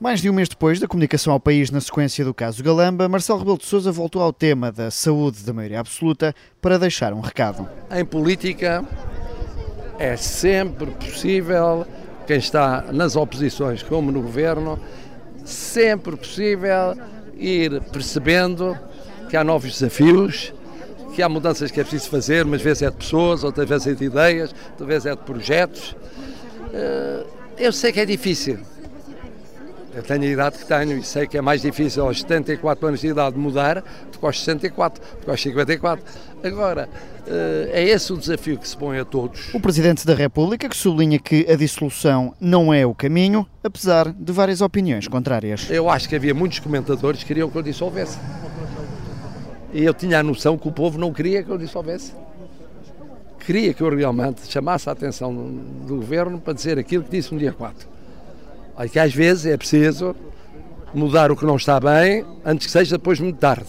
Mais de um mês depois da comunicação ao país na sequência do caso Galamba, Marcelo Rebelo de Sousa voltou ao tema da saúde da maioria absoluta para deixar um recado. Em política é sempre possível, quem está nas oposições como no governo, sempre possível ir percebendo que há novos desafios, que há mudanças que é preciso fazer, umas vezes é de pessoas, outras vezes é de ideias, outras vezes é de projetos. Eh, eu sei que é difícil, eu tenho a idade que tenho e sei que é mais difícil aos 74 anos de idade mudar do que aos 64, do que aos 54. Agora, eh, é esse o desafio que se põe a todos. O Presidente da República que sublinha que a dissolução não é o caminho, apesar de várias opiniões contrárias. Eu acho que havia muitos comentadores que queriam que eu dissolvesse. E eu tinha a noção que o povo não queria que eu dissolvesse. Queria que eu realmente chamasse a atenção do governo para dizer aquilo que disse no dia 4 Olha que às vezes é preciso mudar o que não está bem antes que seja depois muito tarde.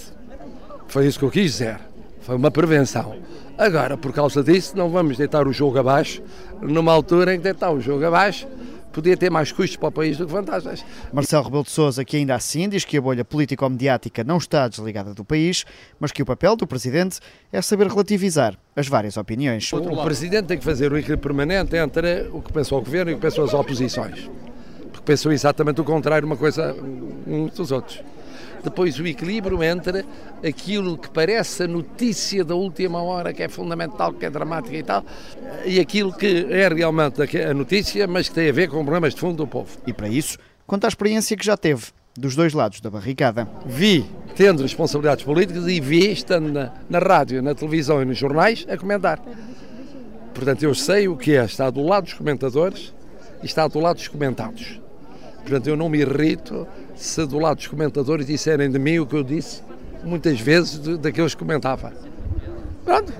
Foi isso que eu quis dizer. Foi uma prevenção. Agora, por causa disso, não vamos deitar o jogo abaixo, numa altura em que deitar o jogo abaixo podia ter mais custos para o país do que vantagens. Marcelo Rebelo de Sousa, que ainda assim diz que a bolha político-mediática não está desligada do país, mas que o papel do Presidente é saber relativizar as várias opiniões. O Presidente tem que fazer o equilíbrio permanente entre o que pensou o Governo e o que pensou as oposições pensam exatamente o contrário uma coisa uns dos outros. Depois o equilíbrio entre aquilo que parece a notícia da última hora, que é fundamental, que é dramática e tal, e aquilo que é realmente a notícia, mas que tem a ver com problemas de fundo do povo. E para isso, conta a experiência que já teve dos dois lados da barricada. Vi, tendo responsabilidades políticas, e vi, estando na, na rádio, na televisão e nos jornais, a comentar. Portanto, eu sei o que é estar do lado dos comentadores e estar do lado dos comentados. Portanto, eu não me irrito se do lado dos comentadores disserem de mim o que eu disse muitas vezes daqueles que comentava. Pronto,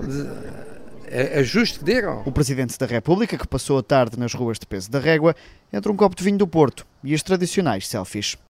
é, é, justo que digam. O Presidente da República, que passou a tarde nas ruas de Peso da Régua, entre um copo de vinho do Porto e as tradicionais selfies.